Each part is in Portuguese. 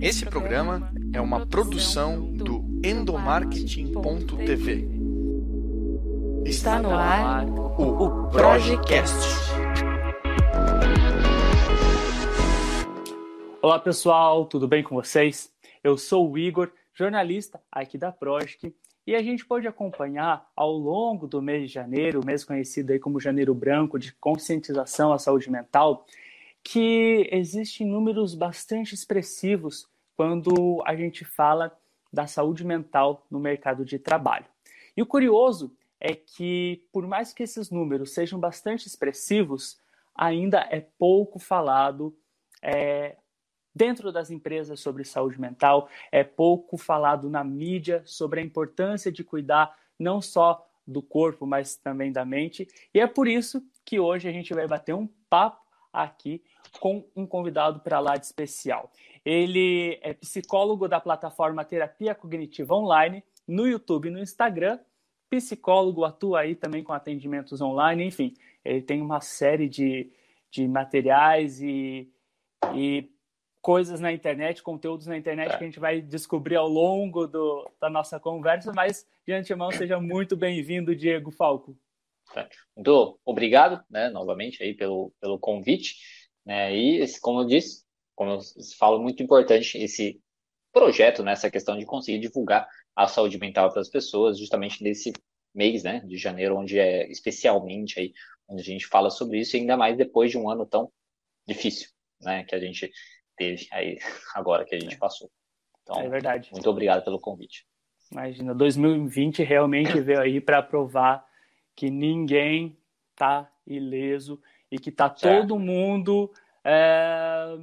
Esse programa é uma produção do endomarketing.tv. Está no ar o Projecast. Olá pessoal, tudo bem com vocês? Eu sou o Igor, jornalista aqui da Projec, e a gente pode acompanhar ao longo do mês de janeiro, mês conhecido aí como Janeiro Branco de conscientização à saúde mental, que existem números bastante expressivos quando a gente fala da saúde mental no mercado de trabalho. E o curioso é que, por mais que esses números sejam bastante expressivos, ainda é pouco falado é, dentro das empresas sobre saúde mental, é pouco falado na mídia sobre a importância de cuidar não só do corpo, mas também da mente. E é por isso que hoje a gente vai bater um papo aqui com um convidado para lá de especial. Ele é psicólogo da plataforma Terapia Cognitiva Online, no YouTube e no Instagram. Psicólogo, atua aí também com atendimentos online, enfim, ele tem uma série de, de materiais e, e coisas na internet, conteúdos na internet é. que a gente vai descobrir ao longo do, da nossa conversa, mas de antemão seja muito bem-vindo, Diego Falco. Muito obrigado, né, novamente aí pelo, pelo convite, né, e como eu disse, como eu falo, muito importante esse projeto, né, essa questão de conseguir divulgar a saúde mental para as pessoas, justamente nesse mês, né, de janeiro, onde é especialmente aí, onde a gente fala sobre isso, e ainda mais depois de um ano tão difícil, né, que a gente teve aí, agora que a gente é. passou. Então, é verdade. Muito obrigado pelo convite. Imagina, 2020 realmente veio aí para provar que ninguém tá ileso e que tá certo. todo mundo é,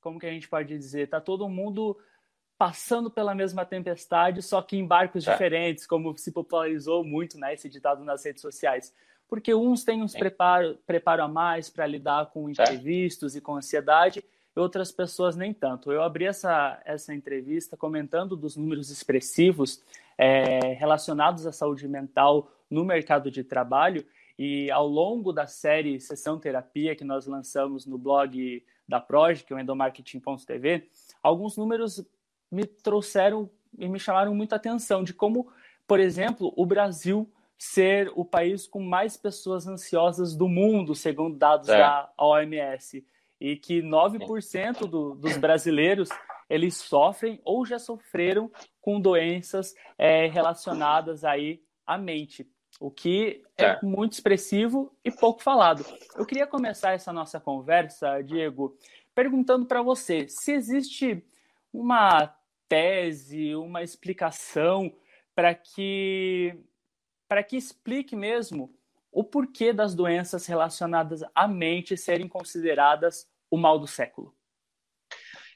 como que a gente pode dizer? Tá todo mundo passando pela mesma tempestade, só que em barcos é. diferentes, como se popularizou muito né, esse ditado nas redes sociais. Porque uns têm uns preparo, preparo a mais para lidar com imprevistos e com ansiedade, e outras pessoas nem tanto. Eu abri essa, essa entrevista comentando dos números expressivos é, relacionados à saúde mental no mercado de trabalho, e ao longo da série Sessão Terapia, que nós lançamos no blog da Proj, que é o endomarketing.tv, alguns números me trouxeram e me chamaram muita atenção de como, por exemplo, o Brasil ser o país com mais pessoas ansiosas do mundo, segundo dados é. da OMS, e que 9% do, dos brasileiros eles sofrem ou já sofreram com doenças é, relacionadas aí à mente o que é, é muito expressivo e pouco falado. Eu queria começar essa nossa conversa, Diego, perguntando para você se existe uma tese, uma explicação para que para que explique mesmo o porquê das doenças relacionadas à mente serem consideradas o mal do século.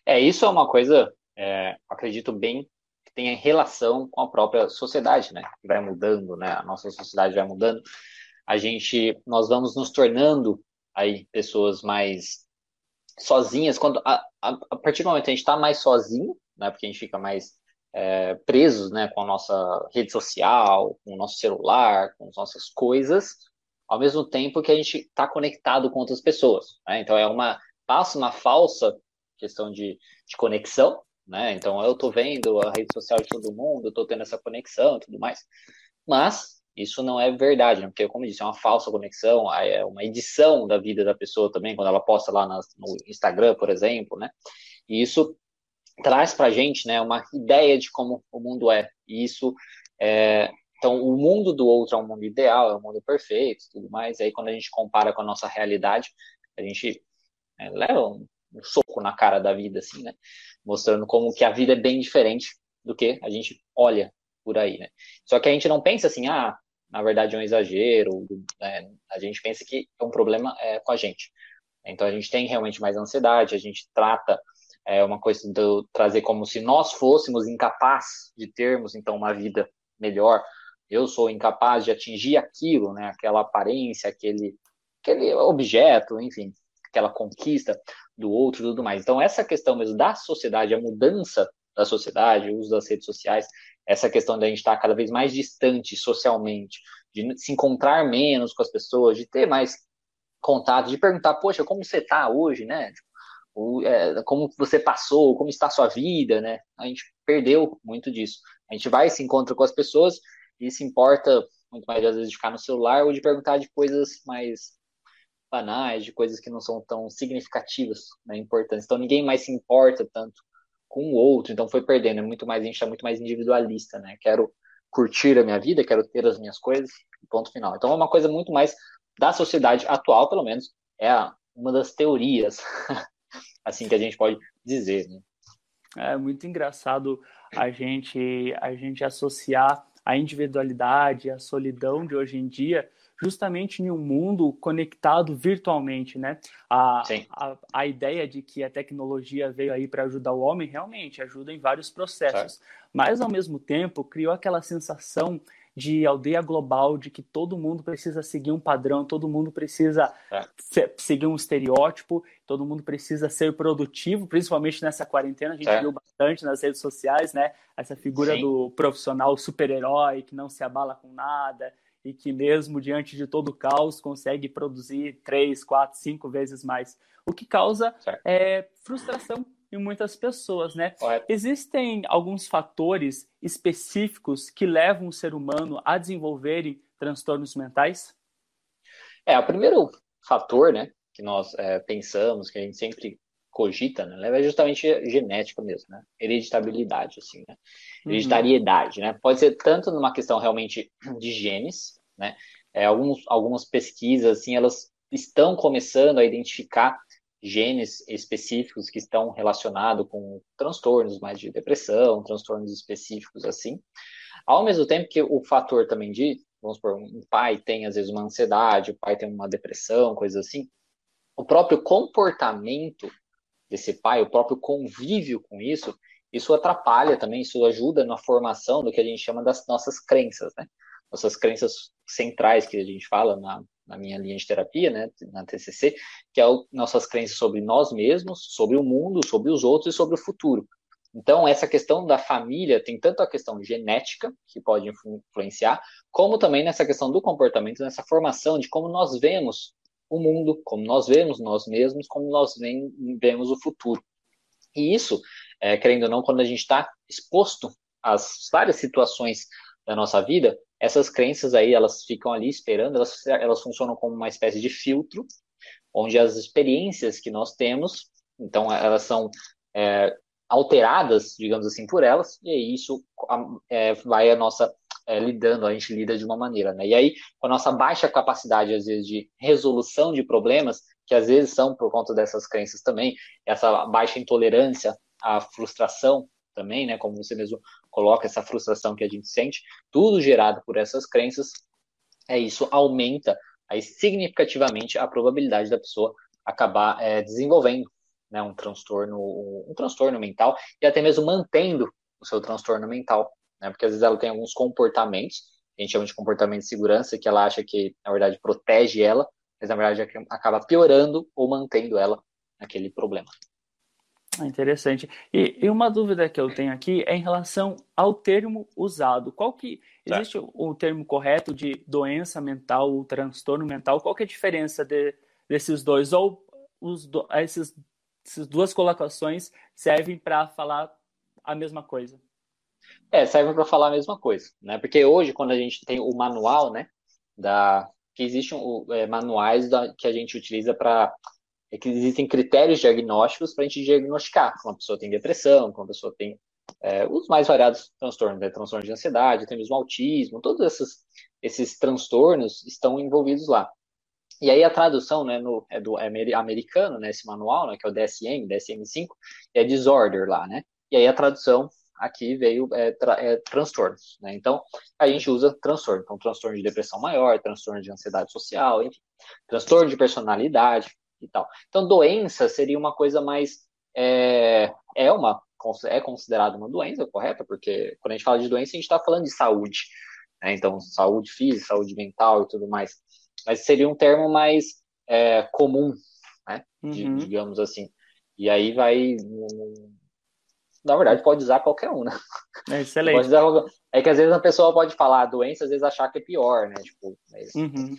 É, isso é uma coisa, é, acredito bem, que tem relação com a própria sociedade, né? Que vai mudando, né? A nossa sociedade vai mudando. A gente, nós vamos nos tornando aí pessoas mais sozinhas. Quando a, a, a partir do momento que a gente está mais sozinho, né? Porque a gente fica mais é, né? Com a nossa rede social, com o nosso celular, com as nossas coisas, ao mesmo tempo que a gente está conectado com outras pessoas. Né? Então é uma passa uma falsa questão de, de conexão, né? Então eu estou vendo a rede social de todo mundo, estou tendo essa conexão e tudo mais. Mas isso não é verdade, né? porque, como eu disse, é uma falsa conexão, é uma edição da vida da pessoa também, quando ela posta lá no Instagram, por exemplo, né? E isso traz para a gente né, uma ideia de como o mundo é. E isso é, então, o mundo do outro é um mundo ideal, é um mundo perfeito, tudo mais. E aí, quando a gente compara com a nossa realidade, a gente é, leva um, um, soco na cara da vida, assim, né? mostrando como que a vida é bem diferente do que a gente olha por aí, né? Só que a gente não pensa assim, ah, na verdade é um exagero, né? a gente pensa que é um problema é, com a gente. Então a gente tem realmente mais ansiedade, a gente trata é, uma coisa de trazer como se nós fôssemos incapazes de termos então uma vida melhor. Eu sou incapaz de atingir aquilo, né? Aquela aparência, aquele aquele objeto, enfim, aquela conquista do outro e tudo mais. Então, essa questão mesmo da sociedade, a mudança da sociedade, o uso das redes sociais, essa questão da gente estar cada vez mais distante socialmente, de se encontrar menos com as pessoas, de ter mais contato, de perguntar, poxa, como você está hoje, né? Tipo, é, como você passou, como está a sua vida, né? A gente perdeu muito disso. A gente vai se encontra com as pessoas e se importa muito mais às vezes de ficar no celular ou de perguntar de coisas mais banais, de coisas que não são tão significativas, né, importantes. Então ninguém mais se importa tanto com o outro, então foi perdendo, é muito mais, a gente está muito mais individualista, né? Quero curtir a minha vida, quero ter as minhas coisas, ponto final. Então é uma coisa muito mais da sociedade atual, pelo menos, é uma das teorias, assim que a gente pode dizer, né? É muito engraçado a gente a gente associar a individualidade, a solidão de hoje em dia, justamente em um mundo conectado virtualmente, né? A, a, a, ideia de que a tecnologia veio aí para ajudar o homem realmente ajuda em vários processos, certo. mas ao mesmo tempo criou aquela sensação de aldeia global, de que todo mundo precisa seguir um padrão, todo mundo precisa é. seguir um estereótipo, todo mundo precisa ser produtivo, principalmente nessa quarentena, a gente é. viu bastante nas redes sociais, né? Essa figura Sim. do profissional super-herói que não se abala com nada e que mesmo diante de todo o caos consegue produzir três, quatro, cinco vezes mais, o que causa é, frustração em muitas pessoas, né? Correto. Existem alguns fatores específicos que levam o ser humano a desenvolverem transtornos mentais? É, o primeiro fator, né, que nós é, pensamos, que a gente sempre cogita, né, é justamente genética mesmo, né? Hereditabilidade, assim, né? Uhum. Hereditariedade, uhum. né? Pode ser tanto numa questão realmente de genes, né? É, alguns, algumas pesquisas, assim, elas estão começando a identificar genes específicos que estão relacionados com transtornos mais de depressão, transtornos específicos assim. Ao mesmo tempo que o fator também de, vamos supor, um pai tem às vezes uma ansiedade, o pai tem uma depressão, coisas assim, o próprio comportamento desse pai, o próprio convívio com isso, isso atrapalha também, isso ajuda na formação do que a gente chama das nossas crenças, né? Nossas crenças centrais que a gente fala na, na minha linha de terapia, né, na TCC, que é o, nossas crenças sobre nós mesmos, sobre o mundo, sobre os outros e sobre o futuro. Então, essa questão da família tem tanto a questão genética, que pode influenciar, como também nessa questão do comportamento, nessa formação de como nós vemos o mundo, como nós vemos nós mesmos, como nós vemos o futuro. E isso, é, querendo ou não, quando a gente está exposto às várias situações da nossa vida, essas crenças aí, elas ficam ali esperando, elas, elas funcionam como uma espécie de filtro, onde as experiências que nós temos, então elas são é, alteradas, digamos assim, por elas, e isso é, vai a nossa é, lidando, a gente lida de uma maneira, né? E aí, com a nossa baixa capacidade, às vezes, de resolução de problemas, que às vezes são por conta dessas crenças também, essa baixa intolerância à frustração também, né? Como você mesmo coloca essa frustração que a gente sente, tudo gerado por essas crenças, é isso aumenta aí significativamente a probabilidade da pessoa acabar é, desenvolvendo né, um transtorno, um, transtorno mental e até mesmo mantendo o seu transtorno mental, né? Porque às vezes ela tem alguns comportamentos, a gente chama de comportamento de segurança, que ela acha que na verdade protege ela, mas na verdade acaba piorando ou mantendo ela naquele problema. Ah, interessante. E, e, uma dúvida que eu tenho aqui é em relação ao termo usado. Qual que existe o, o, termo correto de doença mental ou transtorno mental? Qual que é a diferença de, desses dois? Ou os do, esses, essas duas colocações servem para falar a mesma coisa? É, servem para falar a mesma coisa, né? Porque hoje quando a gente tem o manual, né, da que existem é, manuais da, que a gente utiliza para é que existem critérios diagnósticos para a gente diagnosticar se uma pessoa tem depressão, se uma pessoa tem é, os mais variados transtornos, né? transtornos de ansiedade, até mesmo autismo, todos esses, esses transtornos estão envolvidos lá. E aí a tradução né, no, é do americano, né, esse manual, né, que é o DSM, DSM-5, é disorder lá, né? E aí a tradução aqui veio é, tra, é, transtornos, né? Então a gente usa transtorno, então transtorno de depressão maior, transtorno de ansiedade social, enfim, transtorno de personalidade, e tal. Então, doença seria uma coisa mais. É, é uma é considerada uma doença, correta? Porque quando a gente fala de doença, a gente está falando de saúde. Né? Então, saúde física, saúde mental e tudo mais. Mas seria um termo mais é, comum, né? Uhum. digamos assim. E aí vai. Na verdade, pode usar qualquer um, né? É excelente. Usar... É que às vezes a pessoa pode falar doença, às vezes achar que é pior, né? Tipo, mas... uhum.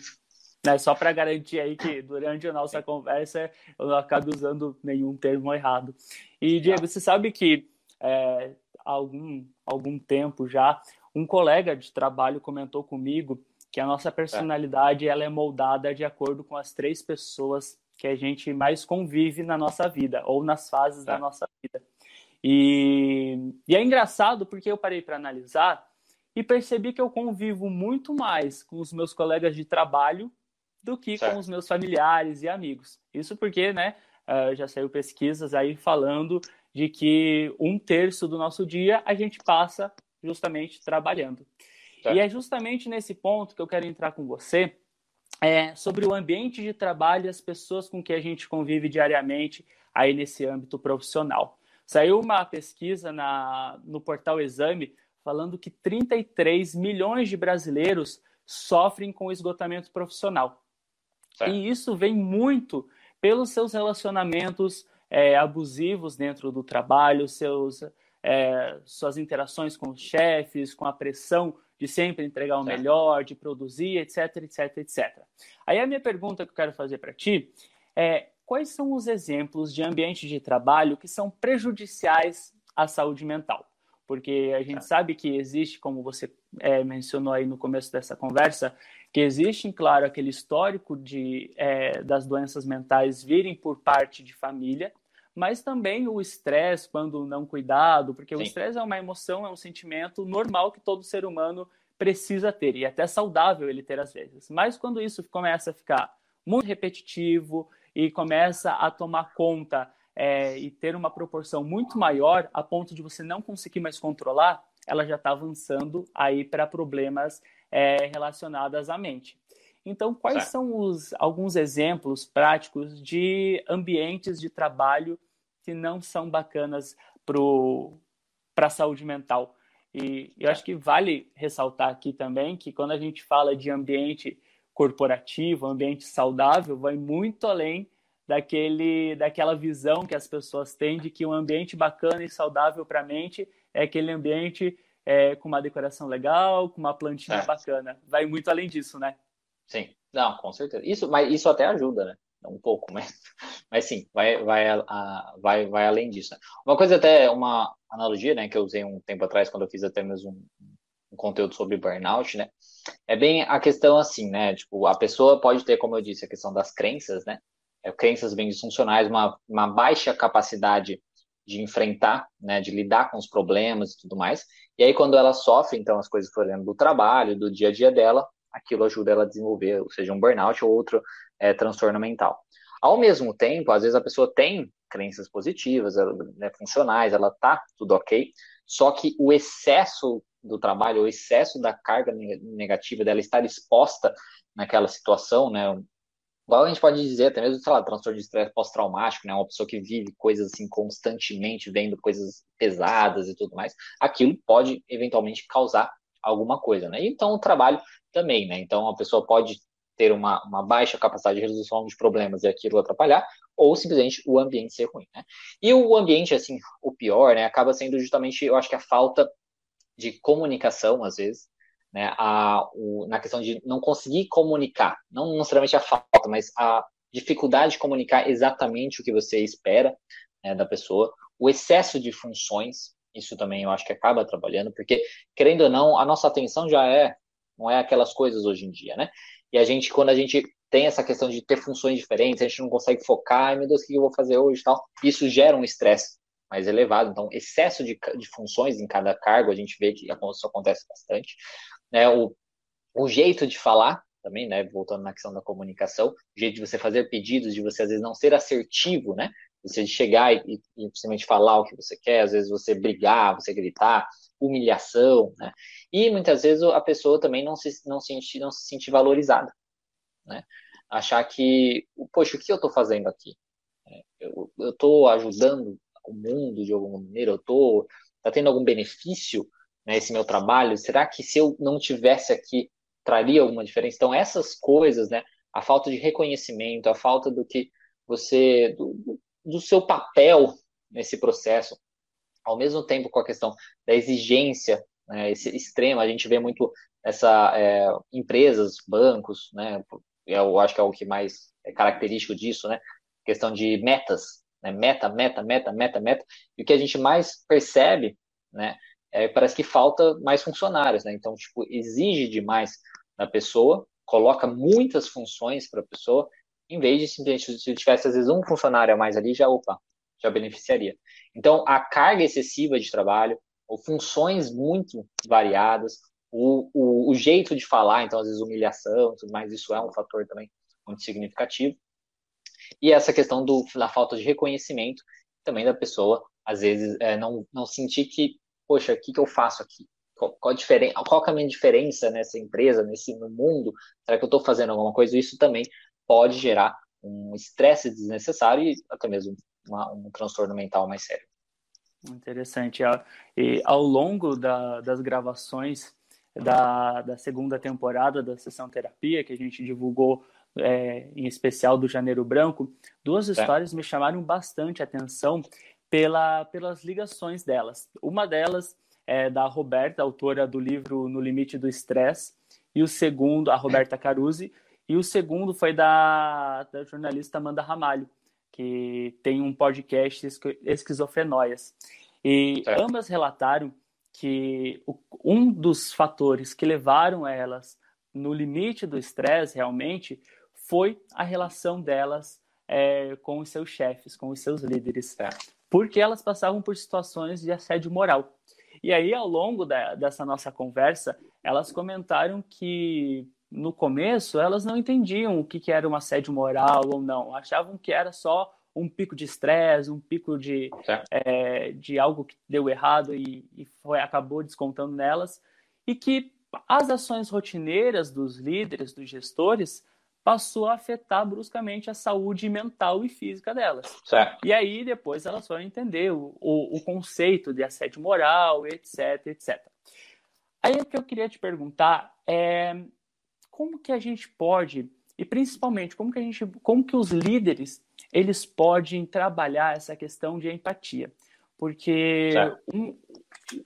Né, só para garantir aí que durante a nossa conversa eu não acabe usando nenhum termo errado. E, Diego, você sabe que é, há algum, algum tempo já, um colega de trabalho comentou comigo que a nossa personalidade ela é moldada de acordo com as três pessoas que a gente mais convive na nossa vida ou nas fases da nossa vida. E, e é engraçado porque eu parei para analisar e percebi que eu convivo muito mais com os meus colegas de trabalho do que certo. com os meus familiares e amigos. Isso porque, né, uh, já saiu pesquisas aí falando de que um terço do nosso dia a gente passa justamente trabalhando. Certo. E é justamente nesse ponto que eu quero entrar com você, é, sobre o ambiente de trabalho e as pessoas com que a gente convive diariamente aí nesse âmbito profissional. Saiu uma pesquisa na, no portal Exame falando que 33 milhões de brasileiros sofrem com esgotamento profissional. Certo. E isso vem muito pelos seus relacionamentos é, abusivos dentro do trabalho, seus, é, suas interações com os chefes, com a pressão de sempre entregar o melhor, de produzir, etc, etc, etc. Aí a minha pergunta que eu quero fazer para ti é quais são os exemplos de ambientes de trabalho que são prejudiciais à saúde mental? Porque a gente sabe que existe, como você é, mencionou aí no começo dessa conversa, que existe, claro, aquele histórico de, é, das doenças mentais virem por parte de família, mas também o estresse, quando não cuidado, porque Sim. o estresse é uma emoção, é um sentimento normal que todo ser humano precisa ter, e até saudável ele ter às vezes. Mas quando isso começa a ficar muito repetitivo e começa a tomar conta é, e ter uma proporção muito maior, a ponto de você não conseguir mais controlar, ela já está avançando aí para problemas é, relacionados à mente. Então, quais são os, alguns exemplos práticos de ambientes de trabalho que não são bacanas para a saúde mental? E eu acho que vale ressaltar aqui também que quando a gente fala de ambiente corporativo, ambiente saudável, vai muito além daquele, daquela visão que as pessoas têm de que um ambiente bacana e saudável para a mente é aquele ambiente é, com uma decoração legal, com uma plantinha é. bacana. Vai muito além disso, né? Sim, não, com certeza. Isso, mas isso até ajuda, né? Um pouco, mas, mas sim, vai, vai, a, vai, vai além disso. Né? Uma coisa até, uma analogia, né, que eu usei um tempo atrás, quando eu fiz até mesmo um, um conteúdo sobre burnout, né, é bem a questão assim, né, tipo, a pessoa pode ter, como eu disse, a questão das crenças, né, é, crenças bem disfuncionais, uma, uma baixa capacidade de enfrentar, né, de lidar com os problemas e tudo mais. E aí, quando ela sofre, então, as coisas, por exemplo, do trabalho, do dia a dia dela, aquilo ajuda ela a desenvolver, ou seja, um burnout ou outro é, transtorno mental. Ao mesmo tempo, às vezes a pessoa tem crenças positivas, né, funcionais, ela tá tudo ok, só que o excesso do trabalho, o excesso da carga negativa dela estar exposta naquela situação, né, igual a gente pode dizer, até mesmo, sei lá, transtorno de estresse pós-traumático, né, uma pessoa que vive coisas assim constantemente, vendo coisas pesadas e tudo mais, aquilo pode eventualmente causar alguma coisa, né? Então o trabalho também, né? Então a pessoa pode ter uma, uma baixa capacidade de resolução de problemas e aquilo atrapalhar, ou simplesmente o ambiente ser ruim, né? E o ambiente, assim, o pior, né, acaba sendo justamente, eu acho que a falta de comunicação, às vezes, né, a, o, na questão de não conseguir comunicar, não necessariamente a falta, mas a dificuldade de comunicar exatamente o que você espera né, da pessoa, o excesso de funções, isso também eu acho que acaba trabalhando, porque, querendo ou não, a nossa atenção já é, não é aquelas coisas hoje em dia, né? E a gente, quando a gente tem essa questão de ter funções diferentes, a gente não consegue focar, ai meu Deus, o que eu vou fazer hoje? e tal, isso gera um estresse mais elevado. Então, excesso de, de funções em cada cargo, a gente vê que isso acontece bastante. Né? O, o jeito de falar também, né? Voltando na questão da comunicação, o jeito de você fazer pedidos, de você às vezes não ser assertivo, né? Você chegar e, e, simplesmente falar o que você quer, às vezes você brigar, você gritar, humilhação, né? E muitas vezes a pessoa também não se, não se, não se sentir valorizada, né? Achar que, poxa, o que eu estou fazendo aqui? É, eu estou ajudando o mundo de alguma maneira? Eu estou tá tendo algum benefício né, meu trabalho? Será que se eu não tivesse aqui traria alguma diferença? Então essas coisas, né? A falta de reconhecimento, a falta do que você do, do seu papel nesse processo, ao mesmo tempo com a questão da exigência né, esse extrema, a gente vê muito essa é, empresas, bancos, né, eu acho que é o que mais é característico disso, né? Questão de metas, né? Meta, meta, meta, meta, meta. E o que a gente mais percebe, né? É, parece que falta mais funcionários, né? Então, tipo, exige demais da pessoa, coloca muitas funções para a pessoa, em vez de simplesmente, se tivesse às vezes um funcionário a mais ali, já, opa, já beneficiaria. Então, a carga excessiva de trabalho, ou funções muito variadas, o, o, o, jeito de falar, então às vezes humilhação, tudo mais, isso é um fator também muito significativo. E essa questão do, da falta de reconhecimento também da pessoa, às vezes é, não, não sentir que, poxa, o que, que eu faço aqui? Qual, qual, qual é a minha diferença nessa empresa, nesse no mundo? Será que eu estou fazendo alguma coisa? Isso também pode gerar um estresse desnecessário e até mesmo uma, um transtorno mental mais sério. Interessante. E ao longo da, das gravações da, da segunda temporada da Sessão Terapia, que a gente divulgou é, em especial do Janeiro Branco, duas é. histórias me chamaram bastante atenção pela, pelas ligações delas. Uma delas é da Roberta, autora do livro No Limite do Estresse, e o segundo, a Roberta Caruzi, e o segundo foi da, da jornalista Amanda Ramalho, que tem um podcast Esquizofrenóias. E ambas relataram que um dos fatores que levaram elas no limite do estresse realmente foi a relação delas é, com os seus chefes, com os seus líderes, porque elas passavam por situações de assédio moral. E aí, ao longo da, dessa nossa conversa, elas comentaram que no começo elas não entendiam o que, que era um assédio moral ou não, achavam que era só um pico de estresse, um pico de, é, de algo que deu errado e, e foi, acabou descontando nelas, e que as ações rotineiras dos líderes, dos gestores, passou a afetar bruscamente a saúde mental e física delas. Certo. E aí depois elas foram entender o, o, o, conceito de assédio moral, etc, etc. Aí o que eu queria te perguntar é como que a gente pode, e principalmente como que a gente, como que os líderes eles podem trabalhar essa questão de empatia. Porque um,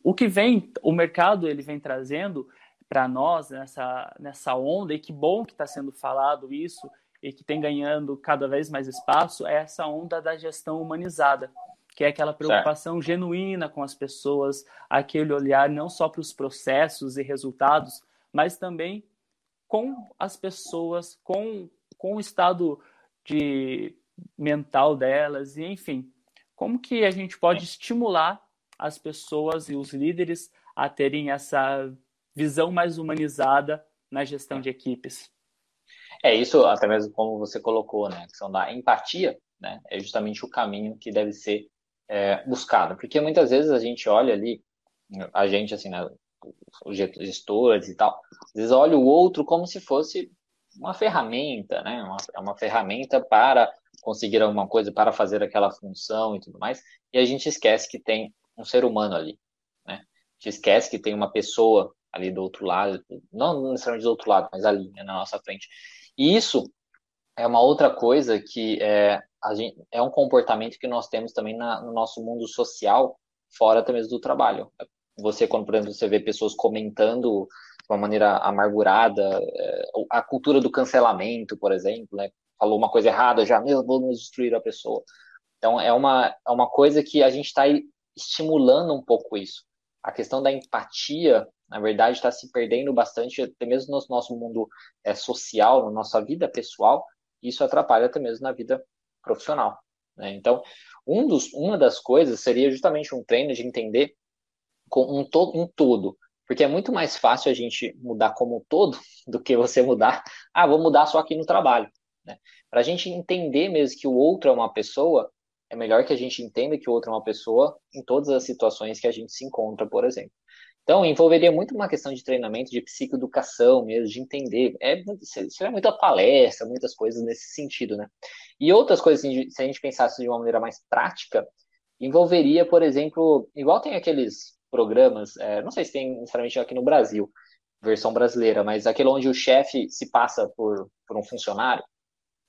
o que vem, o mercado ele vem trazendo para nós nessa, nessa onda, e que bom que está sendo falado isso, e que tem ganhando cada vez mais espaço, é essa onda da gestão humanizada, que é aquela preocupação certo. genuína com as pessoas, aquele olhar não só para os processos e resultados, mas também com as pessoas, com, com o estado de mental delas, e enfim, como que a gente pode estimular as pessoas e os líderes a terem essa visão mais humanizada na gestão de equipes? É isso, até mesmo como você colocou, né? A questão da empatia, né? É justamente o caminho que deve ser é, buscado, porque muitas vezes a gente olha ali, a gente assim, né? Os gestores e tal, às vezes olha o outro como se fosse uma ferramenta, né? Uma, é uma ferramenta para conseguir alguma coisa para fazer aquela função e tudo mais, e a gente esquece que tem um ser humano ali, né? A gente esquece que tem uma pessoa ali do outro lado, não necessariamente do outro lado, mas ali né, na nossa frente. E isso é uma outra coisa que é, gente, é um comportamento que nós temos também na, no nosso mundo social, fora também do trabalho. Você, quando, por exemplo, você vê pessoas comentando de uma maneira amargurada, é, a cultura do cancelamento, por exemplo, né? falou uma coisa errada, já, meu, vamos destruir a pessoa. Então, é uma, é uma coisa que a gente está estimulando um pouco isso. A questão da empatia, na verdade, está se perdendo bastante, até mesmo no nosso mundo é, social, na nossa vida pessoal, isso atrapalha até mesmo na vida profissional. Né? Então, um dos, uma das coisas seria justamente um treino de entender com um, to, um todo. Porque é muito mais fácil a gente mudar como um todo do que você mudar, ah, vou mudar só aqui no trabalho. Né? Para a gente entender mesmo que o outro é uma pessoa, é melhor que a gente entenda que o outro é uma pessoa em todas as situações que a gente se encontra, por exemplo. Então, envolveria muito uma questão de treinamento, de psicoeducação mesmo, de entender. É, seria muita palestra, muitas coisas nesse sentido, né? E outras coisas, se a gente pensasse de uma maneira mais prática, envolveria, por exemplo, igual tem aqueles programas, é, não sei se tem necessariamente aqui no Brasil, versão brasileira, mas aquele onde o chefe se passa por, por um funcionário,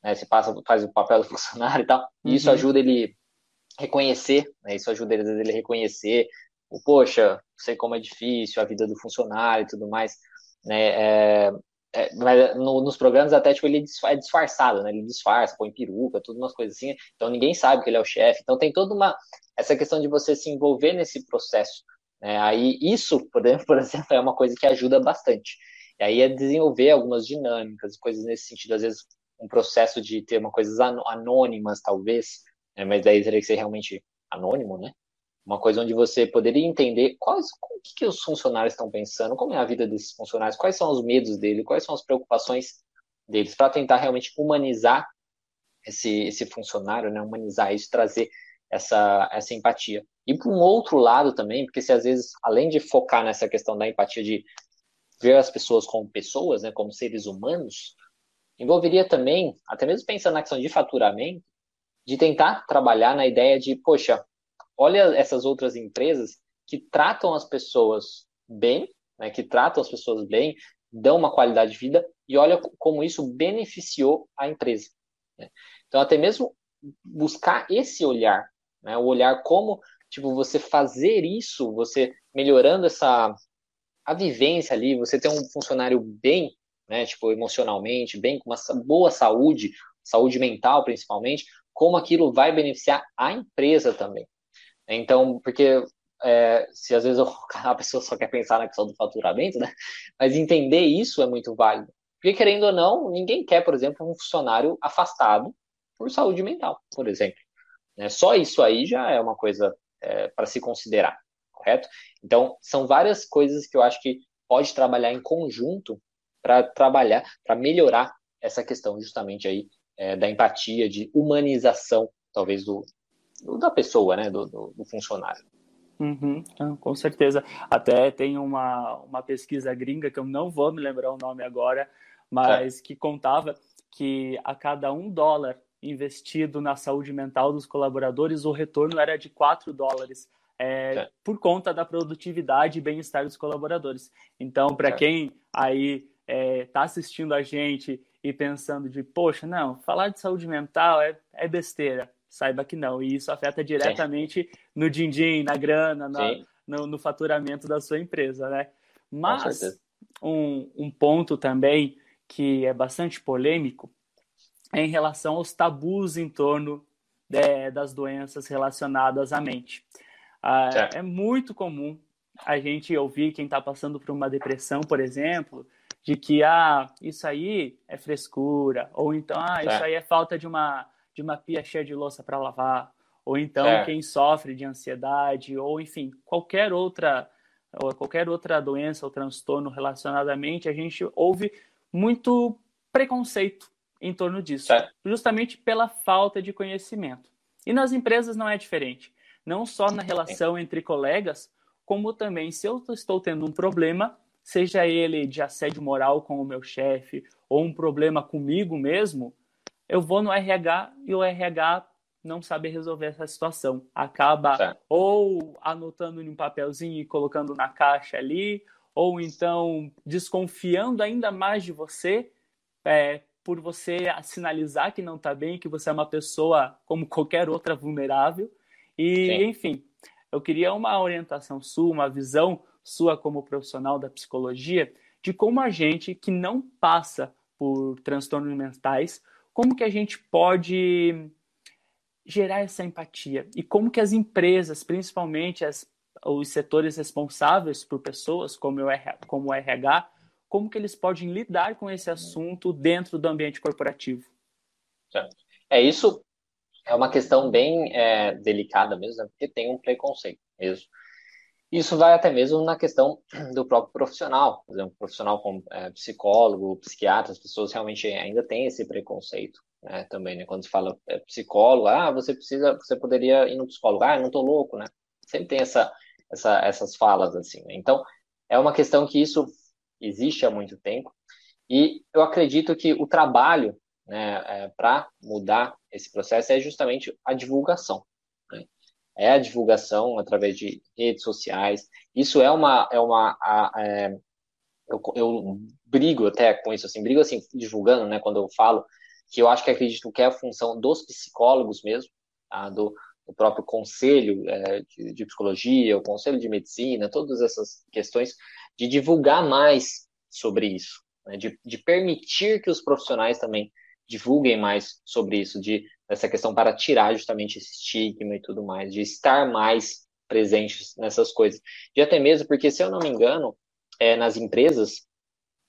né, se passa, faz o papel do funcionário e tal, e isso uhum. ajuda ele reconhecer, né, isso ajuda ele, ele reconhecer, o, poxa, sei como é difícil a vida do funcionário e tudo mais, né, é, é, mas no, nos programas até tipo, ele é disfarçado, né? Ele disfarça, põe peruca, tudo umas coisas assim. Então ninguém sabe que ele é o chefe. Então tem toda uma essa questão de você se envolver nesse processo. Né? Aí isso, por exemplo, é uma coisa que ajuda bastante. E aí é desenvolver algumas dinâmicas, coisas nesse sentido, às vezes um processo de ter uma coisas anônimas, talvez, né? mas daí teria que ser realmente anônimo, né? Uma coisa onde você poderia entender quais, o que, que os funcionários estão pensando, como é a vida desses funcionários, quais são os medos deles, quais são as preocupações deles, para tentar realmente humanizar esse, esse funcionário, né? humanizar isso, trazer essa, essa empatia. E por um outro lado também, porque se às vezes, além de focar nessa questão da empatia de ver as pessoas como pessoas, né, como seres humanos, envolveria também, até mesmo pensando na questão de faturamento, de tentar trabalhar na ideia de, poxa, olha essas outras empresas que tratam as pessoas bem, né, que tratam as pessoas bem, dão uma qualidade de vida e olha como isso beneficiou a empresa. Né? Então, até mesmo buscar esse olhar, né, o olhar como tipo você fazer isso, você melhorando essa a vivência ali, você ter um funcionário bem, né, tipo emocionalmente, bem com uma boa saúde, saúde mental principalmente, como aquilo vai beneficiar a empresa também. Então, porque é, se às vezes a pessoa só quer pensar na questão do faturamento, né? Mas entender isso é muito válido. Porque, querendo ou não, ninguém quer, por exemplo, um funcionário afastado por saúde mental, por exemplo. Né? Só isso aí já é uma coisa é, para se considerar, correto? Então, são várias coisas que eu acho que pode trabalhar em conjunto para trabalhar, para melhorar essa questão justamente aí é, da empatia, de humanização, talvez, do, da pessoa, né, do, do, do funcionário. Uhum, com certeza. Até tem uma, uma pesquisa gringa que eu não vou me lembrar o nome agora, mas é. que contava que a cada um dólar investido na saúde mental dos colaboradores, o retorno era de 4 dólares. É, é. Por conta da produtividade e bem-estar dos colaboradores. Então, para quem aí está é, assistindo a gente e pensando de, poxa, não, falar de saúde mental é, é besteira saiba que não. E isso afeta diretamente Sim. no din-din, na grana, na, no, no, faturamento da sua empresa, né? Mas um, um ponto também que é bastante polêmico é em relação aos tabus em torno de, das doenças relacionadas à mente. Ah, é muito comum a gente ouvir quem está passando por uma depressão, por exemplo, de que ah, isso aí é frescura, ou então ah, isso aí é falta de uma de uma pia cheia de louça para lavar, ou então é. quem sofre de ansiedade, ou enfim, qualquer outra ou qualquer outra doença ou transtorno relacionado à mente, a gente ouve muito preconceito em torno disso, é. justamente pela falta de conhecimento. E nas empresas não é diferente. Não só na relação entre colegas, como também se eu estou tendo um problema, seja ele de assédio moral com o meu chefe ou um problema comigo mesmo, eu vou no RH e o RH não sabe resolver essa situação. Acaba ou anotando em um papelzinho e colocando na caixa ali, ou então desconfiando ainda mais de você é, por você sinalizar que não está bem, que você é uma pessoa como qualquer outra vulnerável. E, Sim. enfim, eu queria uma orientação sua, uma visão sua como profissional da psicologia, de como a gente que não passa por transtornos mentais como que a gente pode gerar essa empatia e como que as empresas, principalmente as, os setores responsáveis por pessoas, como o, RH, como o RH, como que eles podem lidar com esse assunto dentro do ambiente corporativo? É isso é uma questão bem é, delicada mesmo, né? porque tem um preconceito mesmo. Isso vai até mesmo na questão do próprio profissional, por exemplo, profissional como é, psicólogo, psiquiatra, as pessoas realmente ainda têm esse preconceito né, também, né? Quando se fala é, psicólogo, ah, você precisa, você poderia ir no psicólogo, ah, não tô louco, né? Sempre tem essa, essa, essas falas assim. Né? Então, é uma questão que isso existe há muito tempo e eu acredito que o trabalho, né, é, para mudar esse processo é justamente a divulgação é a divulgação através de redes sociais. Isso é uma. É uma a, é, eu, eu, brigo até com isso, assim, brigo assim, divulgando, né, quando eu falo, que eu acho que acredito que é a função dos psicólogos mesmo, tá, do, do, próprio conselho é, de, de, psicologia, o conselho de medicina, todas essas questões, de divulgar mais sobre isso. né, de, de permitir que os profissionais também divulguem mais sobre isso, de essa questão para tirar justamente esse estigma e tudo mais, de estar mais presentes nessas coisas. E até mesmo porque, se eu não me engano, é, nas empresas,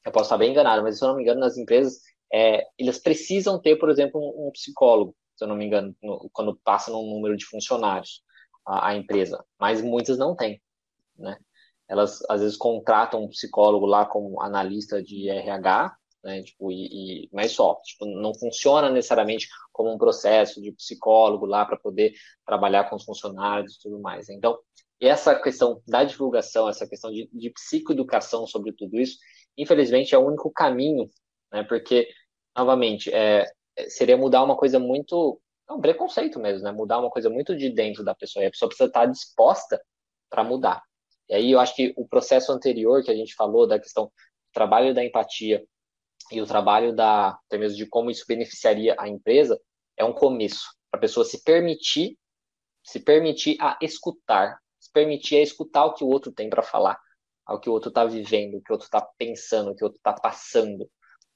eu posso estar bem enganado, mas se eu não me engano, nas empresas, é, eles precisam ter, por exemplo, um, um psicólogo, se eu não me engano, no, quando passa num número de funcionários a, a, empresa, mas muitas não têm, né? Elas, às vezes, contratam um psicólogo lá como analista de RH, né? Tipo, e, e mas só, tipo, não funciona necessariamente como um processo de psicólogo lá para poder trabalhar com os funcionários e tudo mais. Então, essa questão da divulgação, essa questão de, de psicoeducação sobre tudo isso, infelizmente é o único caminho, né? Porque, novamente, é, seria mudar uma coisa muito. É um preconceito mesmo, né? Mudar uma coisa muito de dentro da pessoa. E a pessoa precisa estar disposta para mudar. E aí eu acho que o processo anterior que a gente falou da questão do trabalho da empatia e o trabalho da até mesmo de como isso beneficiaria a empresa é um começo para a pessoa se permitir se permitir a escutar se permitir a escutar o que o outro tem para falar ao que o outro está vivendo o que o outro está pensando o que o outro está passando.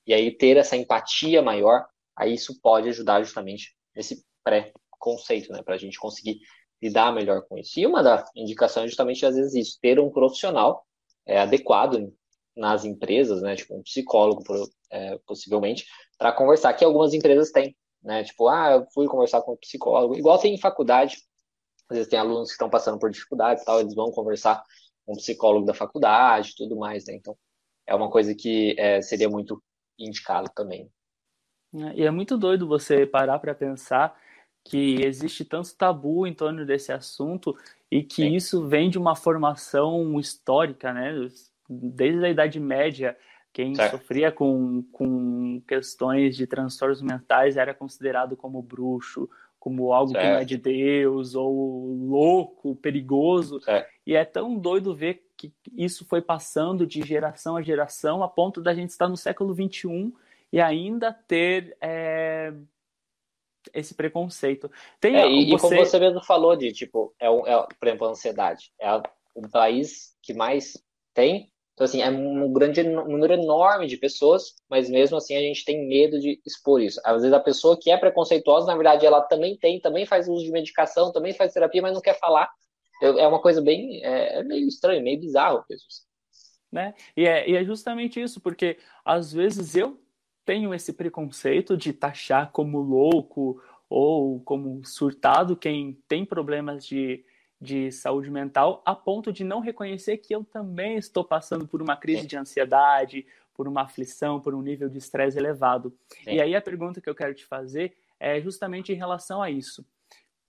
E aí ter essa empatia maior aí isso pode ajudar justamente nesse pré-conceito né para a gente conseguir lidar melhor com isso. E uma das indicações é justamente às vezes isso ter um profissional é, adequado nas empresas, né, tipo um psicólogo é, possivelmente, para conversar, que algumas empresas têm, né, tipo, ah, eu fui conversar com um psicólogo, igual tem em faculdade, às vezes tem alunos que estão passando por dificuldades tal, eles vão conversar com um psicólogo da faculdade tudo mais, né, então é uma coisa que é, seria muito indicado também. É, e é muito doido você parar para pensar que existe tanto tabu em torno desse assunto e que Sim. isso vem de uma formação histórica, né? Desde a Idade Média, quem certo. sofria com, com questões de transtornos mentais era considerado como bruxo, como algo certo. que não é de Deus, ou louco, perigoso. Certo. E é tão doido ver que isso foi passando de geração a geração, a ponto da gente estar no século XXI e ainda ter é, esse preconceito. Tem, é, e, você... e, como você mesmo falou de, tipo, é, um, é por exemplo, a ansiedade. É o país que mais tem então, assim, é um grande número enorme de pessoas, mas mesmo assim a gente tem medo de expor isso. Às vezes a pessoa que é preconceituosa, na verdade, ela também tem, também faz uso de medicação, também faz terapia, mas não quer falar. É uma coisa bem, é, é meio estranho, meio bizarro, Jesus. Né? E é, e é justamente isso, porque às vezes eu tenho esse preconceito de taxar como louco ou como surtado quem tem problemas de de saúde mental a ponto de não reconhecer que eu também estou passando por uma crise de ansiedade, por uma aflição, por um nível de estresse elevado. Sim. E aí a pergunta que eu quero te fazer é justamente em relação a isso.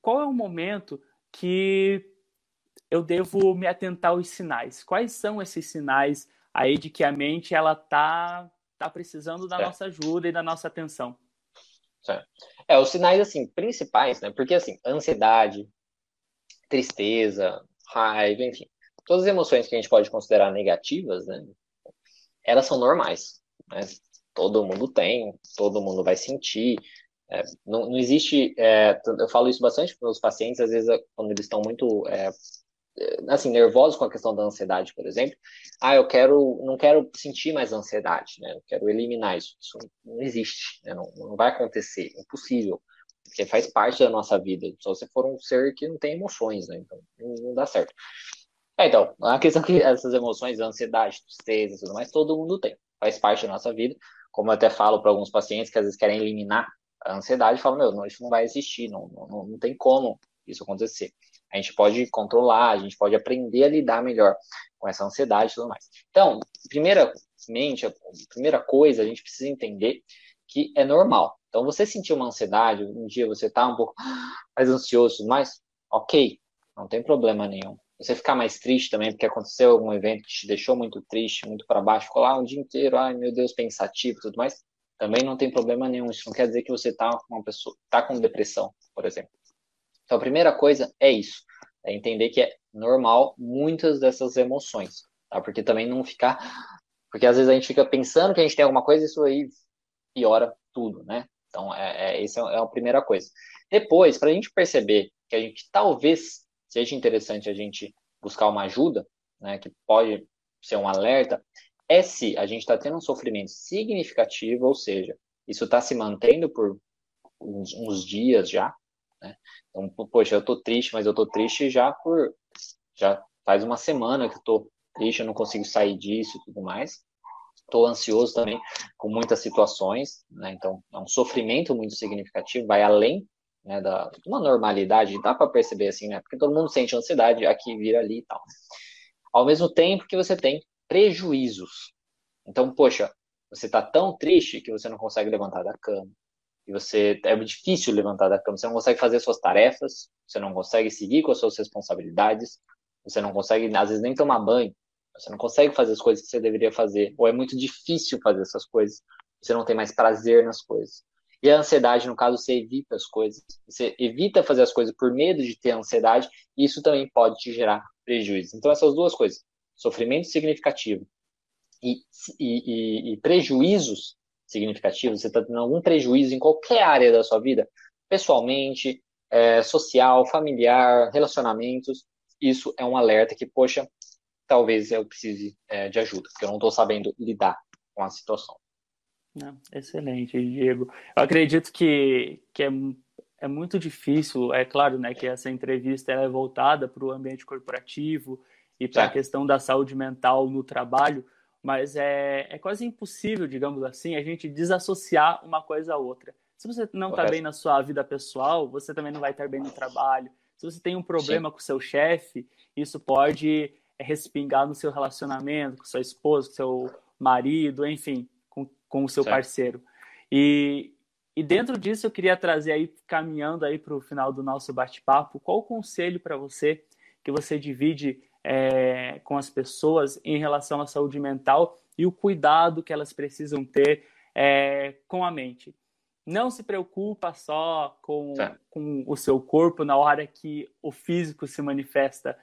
Qual é o momento que eu devo me atentar aos sinais? Quais são esses sinais aí de que a mente ela tá tá precisando da nossa ajuda e da nossa atenção? Certo. É, os sinais assim principais, né? Porque assim, ansiedade, tristeza, raiva, enfim, todas as emoções que a gente pode considerar negativas, né, elas são normais. Né? Todo mundo tem, todo mundo vai sentir. É, não, não, existe. É, eu falo isso bastante para os pacientes, às vezes, quando eles estão muito. É, assim, nervosos com a questão da ansiedade, por exemplo. Ah, eu quero, não quero sentir mais ansiedade, né? Eu quero eliminar isso. Isso não existe, né? não, não vai acontecer, impossível porque faz parte da nossa vida. Só se for um ser que não tem emoções, né? Então não dá certo. É, então, a questão é que essas emoções, ansiedade, tristeza e tudo mais, todo mundo tem. Faz parte da nossa vida. Como eu até falo para alguns pacientes que às vezes querem eliminar a ansiedade, falam, meu, não, isso não vai existir, não, não, não tem como isso acontecer. A gente pode controlar, a gente pode aprender a lidar melhor com essa ansiedade e tudo mais. Então, primeiramente, a primeira coisa, a gente precisa entender que é normal. Então, você sentir uma ansiedade, um dia você está um pouco mais ansioso, mas ok, não tem problema nenhum. Você ficar mais triste também porque aconteceu algum evento que te deixou muito triste, muito para baixo, ficou lá um dia inteiro, ai meu Deus, pensativo tudo mais, também não tem problema nenhum. Isso não quer dizer que você está com uma pessoa, tá com depressão, por exemplo. Então, a primeira coisa é isso, é entender que é normal muitas dessas emoções, tá? Porque também não ficar, porque às vezes a gente fica pensando que a gente tem alguma coisa e isso aí piora tudo, né? Então, é, é, essa é a primeira coisa. Depois, para a gente perceber que a gente talvez seja interessante a gente buscar uma ajuda, né, que pode ser um alerta, S, a gente está tendo um sofrimento significativo, ou seja, isso está se mantendo por uns, uns dias já, né? Então, poxa, eu tô triste, mas eu tô triste já por já faz uma semana que eu tô triste, eu não consigo sair disso e tudo mais. Estou ansioso também com muitas situações, né? Então, é um sofrimento muito significativo, vai além né, da uma normalidade, dá para perceber assim, né? Porque todo mundo sente ansiedade aqui, vira ali e tal. Ao mesmo tempo que você tem prejuízos. Então, poxa, você está tão triste que você não consegue levantar da cama. E você é difícil levantar da cama, você não consegue fazer suas tarefas, você não consegue seguir com as suas responsabilidades, você não consegue às vezes nem tomar banho, você não consegue fazer as coisas que você deveria fazer, ou é muito difícil fazer essas coisas, você não tem mais prazer nas coisas. E a ansiedade, no caso, você evita as coisas, você evita fazer as coisas por medo de ter ansiedade, e isso também pode te gerar prejuízo. Então, essas duas coisas, sofrimento significativo e, e, e, e prejuízos significativos, você está tendo algum prejuízo em qualquer área da sua vida, pessoalmente, é, social, familiar, relacionamentos, isso é um alerta que, poxa, talvez eu precise é, de ajuda, porque eu não estou sabendo lidar com a situação. Não, excelente, Diego. Eu acredito que, que é, é muito difícil, é claro, né, que essa entrevista é voltada para o ambiente corporativo e para a questão da saúde mental no trabalho, mas é, é quase impossível, digamos assim, a gente desassociar uma coisa a outra. Se você não está bem na sua vida pessoal, você também não vai estar bem no trabalho. Se você tem um problema Sim. com seu chefe, isso pode respingar no seu relacionamento com sua esposa, com seu marido, enfim, com, com o seu certo. parceiro. E, e dentro disso eu queria trazer aí, caminhando aí para o final do nosso bate-papo, qual o conselho para você que você divide é, com as pessoas em relação à saúde mental e o cuidado que elas precisam ter é, com a mente. Não se preocupa só com, com o seu corpo na hora que o físico se manifesta.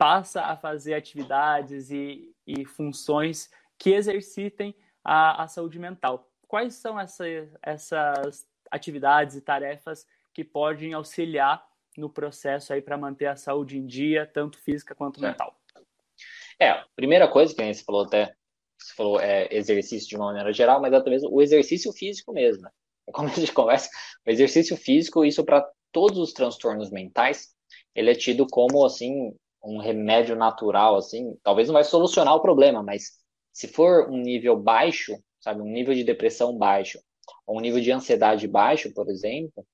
Passa a fazer atividades e, e funções que exercitem a, a saúde mental. Quais são essa, essas atividades e tarefas que podem auxiliar no processo aí para manter a saúde em dia, tanto física quanto mental? É, primeira coisa que você falou até, você falou é exercício de uma maneira geral, mas até mesmo o exercício físico mesmo. Né? Como a gente conversa, o exercício físico, isso para todos os transtornos mentais, ele é tido como assim um remédio natural, assim, talvez não vai solucionar o problema, mas se for um nível baixo, sabe, um nível de depressão baixo, ou um nível de ansiedade baixo, por exemplo,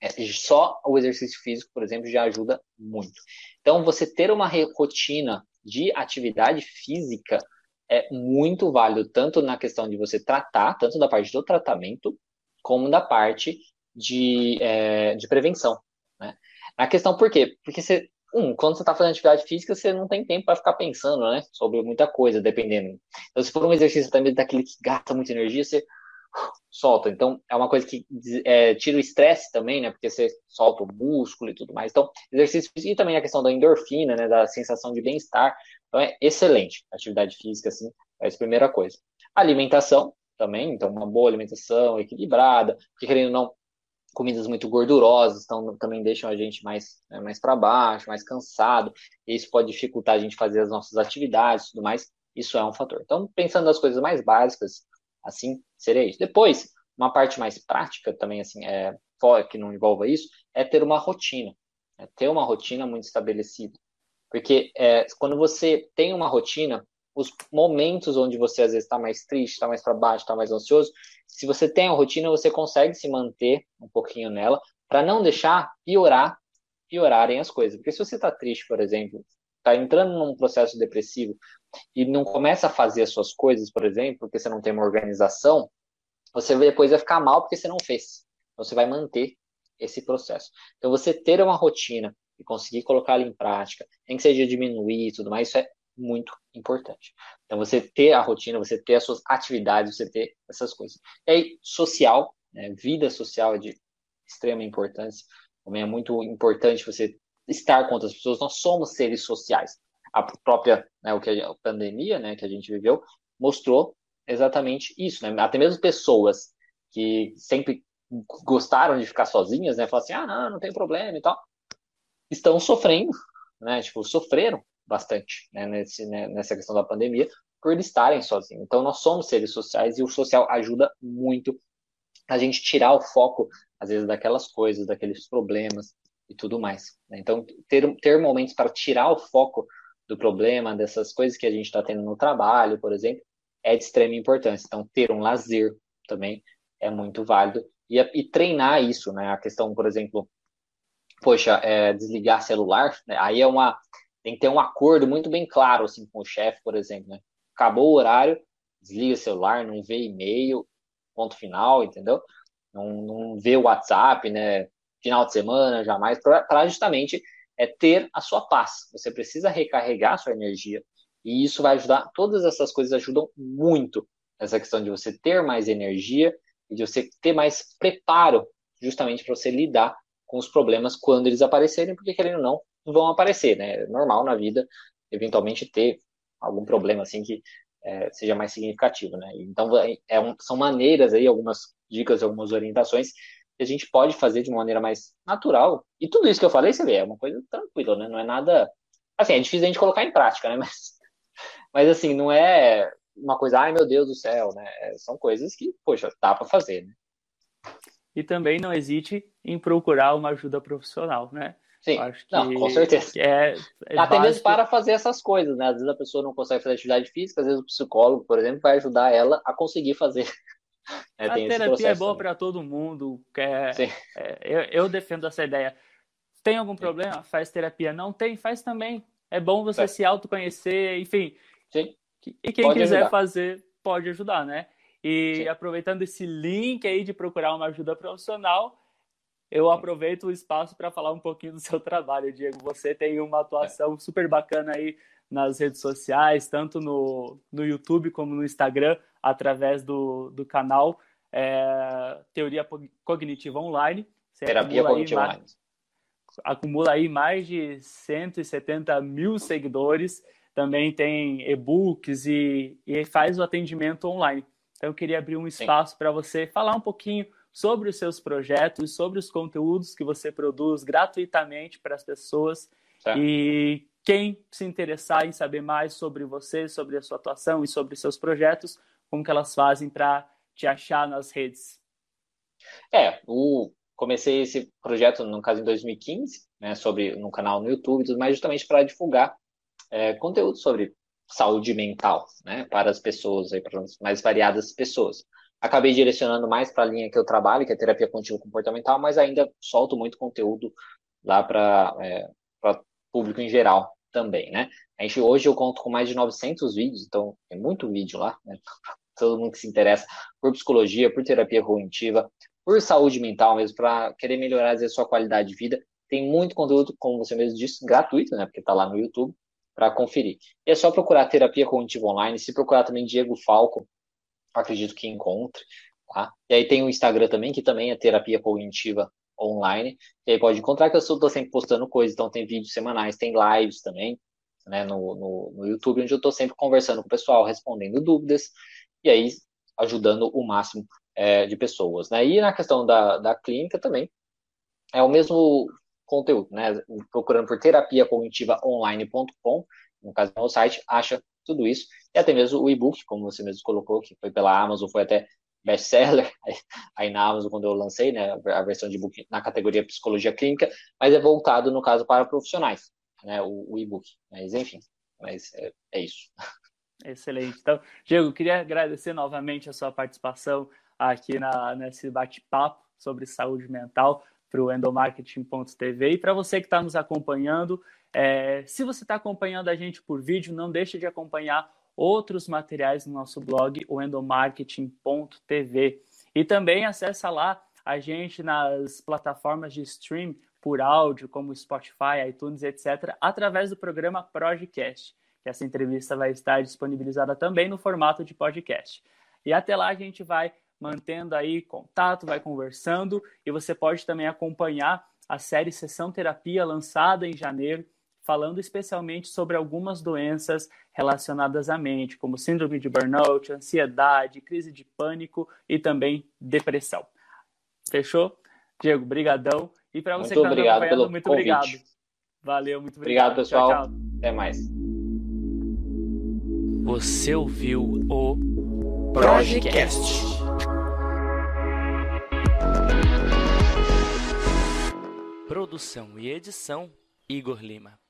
é, só o exercício físico, por exemplo, já ajuda muito. Então, você ter uma rotina de atividade física é muito válido, tanto na questão de você tratar, tanto da parte do tratamento, como da parte de, é, de prevenção. Né? A questão por quê? Porque você, um, quando você está fazendo atividade física, você não tem tempo para ficar pensando né, sobre muita coisa, dependendo. Então, se for um exercício também daquele que gasta muita energia, você solta. Então, é uma coisa que é, tira o estresse também, né? Porque você solta o músculo e tudo mais. Então, exercício físico e também a questão da endorfina, né? Da sensação de bem-estar. Então, é excelente. Atividade física, assim, é a primeira coisa. Alimentação também, então, uma boa alimentação equilibrada, porque querendo ou não, comidas muito gordurosas então, também deixam a gente mais, né, mais para baixo, mais cansado, e isso pode dificultar a gente fazer as nossas atividades e tudo mais. Isso é um fator. Então, pensando nas coisas mais básicas, assim, seria isso. Depois, uma parte mais prática também, assim, é, que não envolva isso, é ter uma rotina. É ter uma rotina muito estabelecida. Porque é, quando você tem uma rotina, os momentos onde você às vezes está mais triste, está mais para baixo, está mais ansioso, se você tem a rotina, você consegue se manter um pouquinho nela para não deixar piorar, piorarem as coisas. Porque se você está triste, por exemplo, está entrando num processo depressivo e não começa a fazer as suas coisas, por exemplo, porque você não tem uma organização, você depois vai ficar mal porque você não fez. Então você vai manter esse processo. Então você ter uma rotina e conseguir colocá-la em prática, nem que seja diminuir e tudo mais, isso é muito importante. Então você ter a rotina, você ter as suas atividades, você ter essas coisas. E aí, social, né, vida social é de extrema importância. Também é muito importante você estar com outras pessoas. Nós somos seres sociais. A própria, né, o que a, pandemia, né, que a gente viveu, mostrou exatamente isso, né? Até mesmo pessoas que sempre gostaram de ficar sozinhas, né? Falam assim, ah, não, não tem problema e tal. Estão sofrendo, né? Tipo, sofreram bastante né? Nesse, né? nessa questão da pandemia, por eles estarem sozinhos. Então, nós somos seres sociais e o social ajuda muito a gente tirar o foco, às vezes, daquelas coisas, daqueles problemas e tudo mais. Né? Então, ter, ter momentos para tirar o foco do problema, dessas coisas que a gente está tendo no trabalho, por exemplo, é de extrema importância. Então, ter um lazer também é muito válido. E, e treinar isso, né? A questão, por exemplo, poxa, é, desligar celular, né? aí é uma. Tem que ter um acordo muito bem claro assim, com o chefe, por exemplo. Né? Acabou o horário, desliga o celular, não vê e-mail, ponto final, entendeu? Não, não vê o WhatsApp, né? Final de semana, jamais, para justamente é ter a sua paz. Você precisa recarregar a sua energia. E isso vai ajudar, todas essas coisas ajudam muito essa questão de você ter mais energia e de você ter mais preparo justamente para você lidar com os problemas quando eles aparecerem, porque querendo ou não, vão aparecer, né? É normal na vida, eventualmente, ter algum problema assim que é, seja mais significativo, né? Então, é um, são maneiras aí, algumas dicas, algumas orientações que a gente pode fazer de uma maneira mais natural. E tudo isso que eu falei, você vê, é uma coisa tranquila, né? Não é nada. Assim, é difícil a gente colocar em prática, né? Mas, mas assim, não é uma coisa, ai meu Deus do céu, né? É, são coisas que, poxa, dá para fazer, né? E também não hesite em procurar uma ajuda profissional, né? Sim, Acho que não, com certeza. É, é Até mesmo para fazer essas coisas, né? Às vezes a pessoa não consegue fazer atividade física, às vezes o psicólogo, por exemplo, vai ajudar ela a conseguir fazer. É, a terapia é boa para todo mundo. É, é, eu, eu, defendo essa ideia. Tem algum problema? Faz terapia. Não tem? Faz também. É bom você é. se autoconhecer, enfim. Sim. E quem pode quiser ajudar. fazer, pode ajudar, né? E Sim. aproveitando esse link aí de procurar uma ajuda profissional, eu aproveito o espaço para falar um pouquinho do seu trabalho, Diego. Você tem uma atuação é. super bacana aí nas redes sociais, tanto no, no YouTube como no Instagram, através do, do canal é, Teoria Cognitiva Online. Você Terapia Cognitiva Online. Acumula aí mais de 170 mil seguidores também tem e-books e, e faz o atendimento online. Então, eu queria abrir um espaço para você falar um pouquinho sobre os seus projetos, sobre os conteúdos que você produz gratuitamente para as pessoas. Certo. E quem se interessar em saber mais sobre você, sobre a sua atuação e sobre seus projetos, como que elas fazem para te achar nas redes? É, o, comecei esse projeto, no caso, em 2015, né, sobre, no canal no YouTube, mas justamente para divulgar é, conteúdo sobre saúde mental, né, para as pessoas, aí, para as mais variadas pessoas. Acabei direcionando mais para a linha que eu trabalho, que é terapia contínua comportamental, mas ainda solto muito conteúdo lá para é, público em geral também, né? A gente, hoje eu conto com mais de 900 vídeos, então é muito vídeo lá, né? Todo mundo que se interessa por psicologia, por terapia cognitiva, por saúde mental mesmo, para querer melhorar a sua qualidade de vida. Tem muito conteúdo, como você mesmo disse, gratuito, né? Porque está lá no YouTube para conferir. E é só procurar terapia cognitiva online, se procurar também Diego Falco, acredito que encontre, tá? E aí tem o Instagram também, que também é terapia cognitiva online, e aí pode encontrar que eu estou sempre postando coisas, então tem vídeos semanais, tem lives também, né, no, no, no YouTube, onde eu estou sempre conversando com o pessoal, respondendo dúvidas, e aí ajudando o máximo é, de pessoas, né? E na questão da, da clínica também, é o mesmo conteúdo, né? Procurando por terapia cognitiva online.com, no caso do meu site, acha tudo isso. E até mesmo o e-book, como você mesmo colocou, que foi pela Amazon, foi até best-seller aí na Amazon quando eu lancei, né? A versão de e-book na categoria psicologia clínica, mas é voltado, no caso, para profissionais, né? O, o e-book. Mas, enfim, mas é, é isso. Excelente. Então, Diego, queria agradecer novamente a sua participação aqui na, nesse bate-papo sobre saúde mental para o endomarketing.tv. E para você que está nos acompanhando, é, se você está acompanhando a gente por vídeo, não deixe de acompanhar outros materiais no nosso blog, o endomarketing.tv. E também acessa lá a gente nas plataformas de stream por áudio, como Spotify, iTunes, etc., através do programa Projecast, que essa entrevista vai estar disponibilizada também no formato de podcast. E até lá a gente vai mantendo aí contato, vai conversando e você pode também acompanhar a série Sessão Terapia lançada em janeiro, falando especialmente sobre algumas doenças relacionadas à mente, como síndrome de burnout, ansiedade, crise de pânico e também depressão. Fechou? Diego, brigadão. E para você muito que está acompanhando, muito convite. obrigado. Valeu, muito obrigado. Obrigado, pessoal. Tchau, tchau. Até mais. Você ouviu o Projecast. Produção e edição Igor Lima.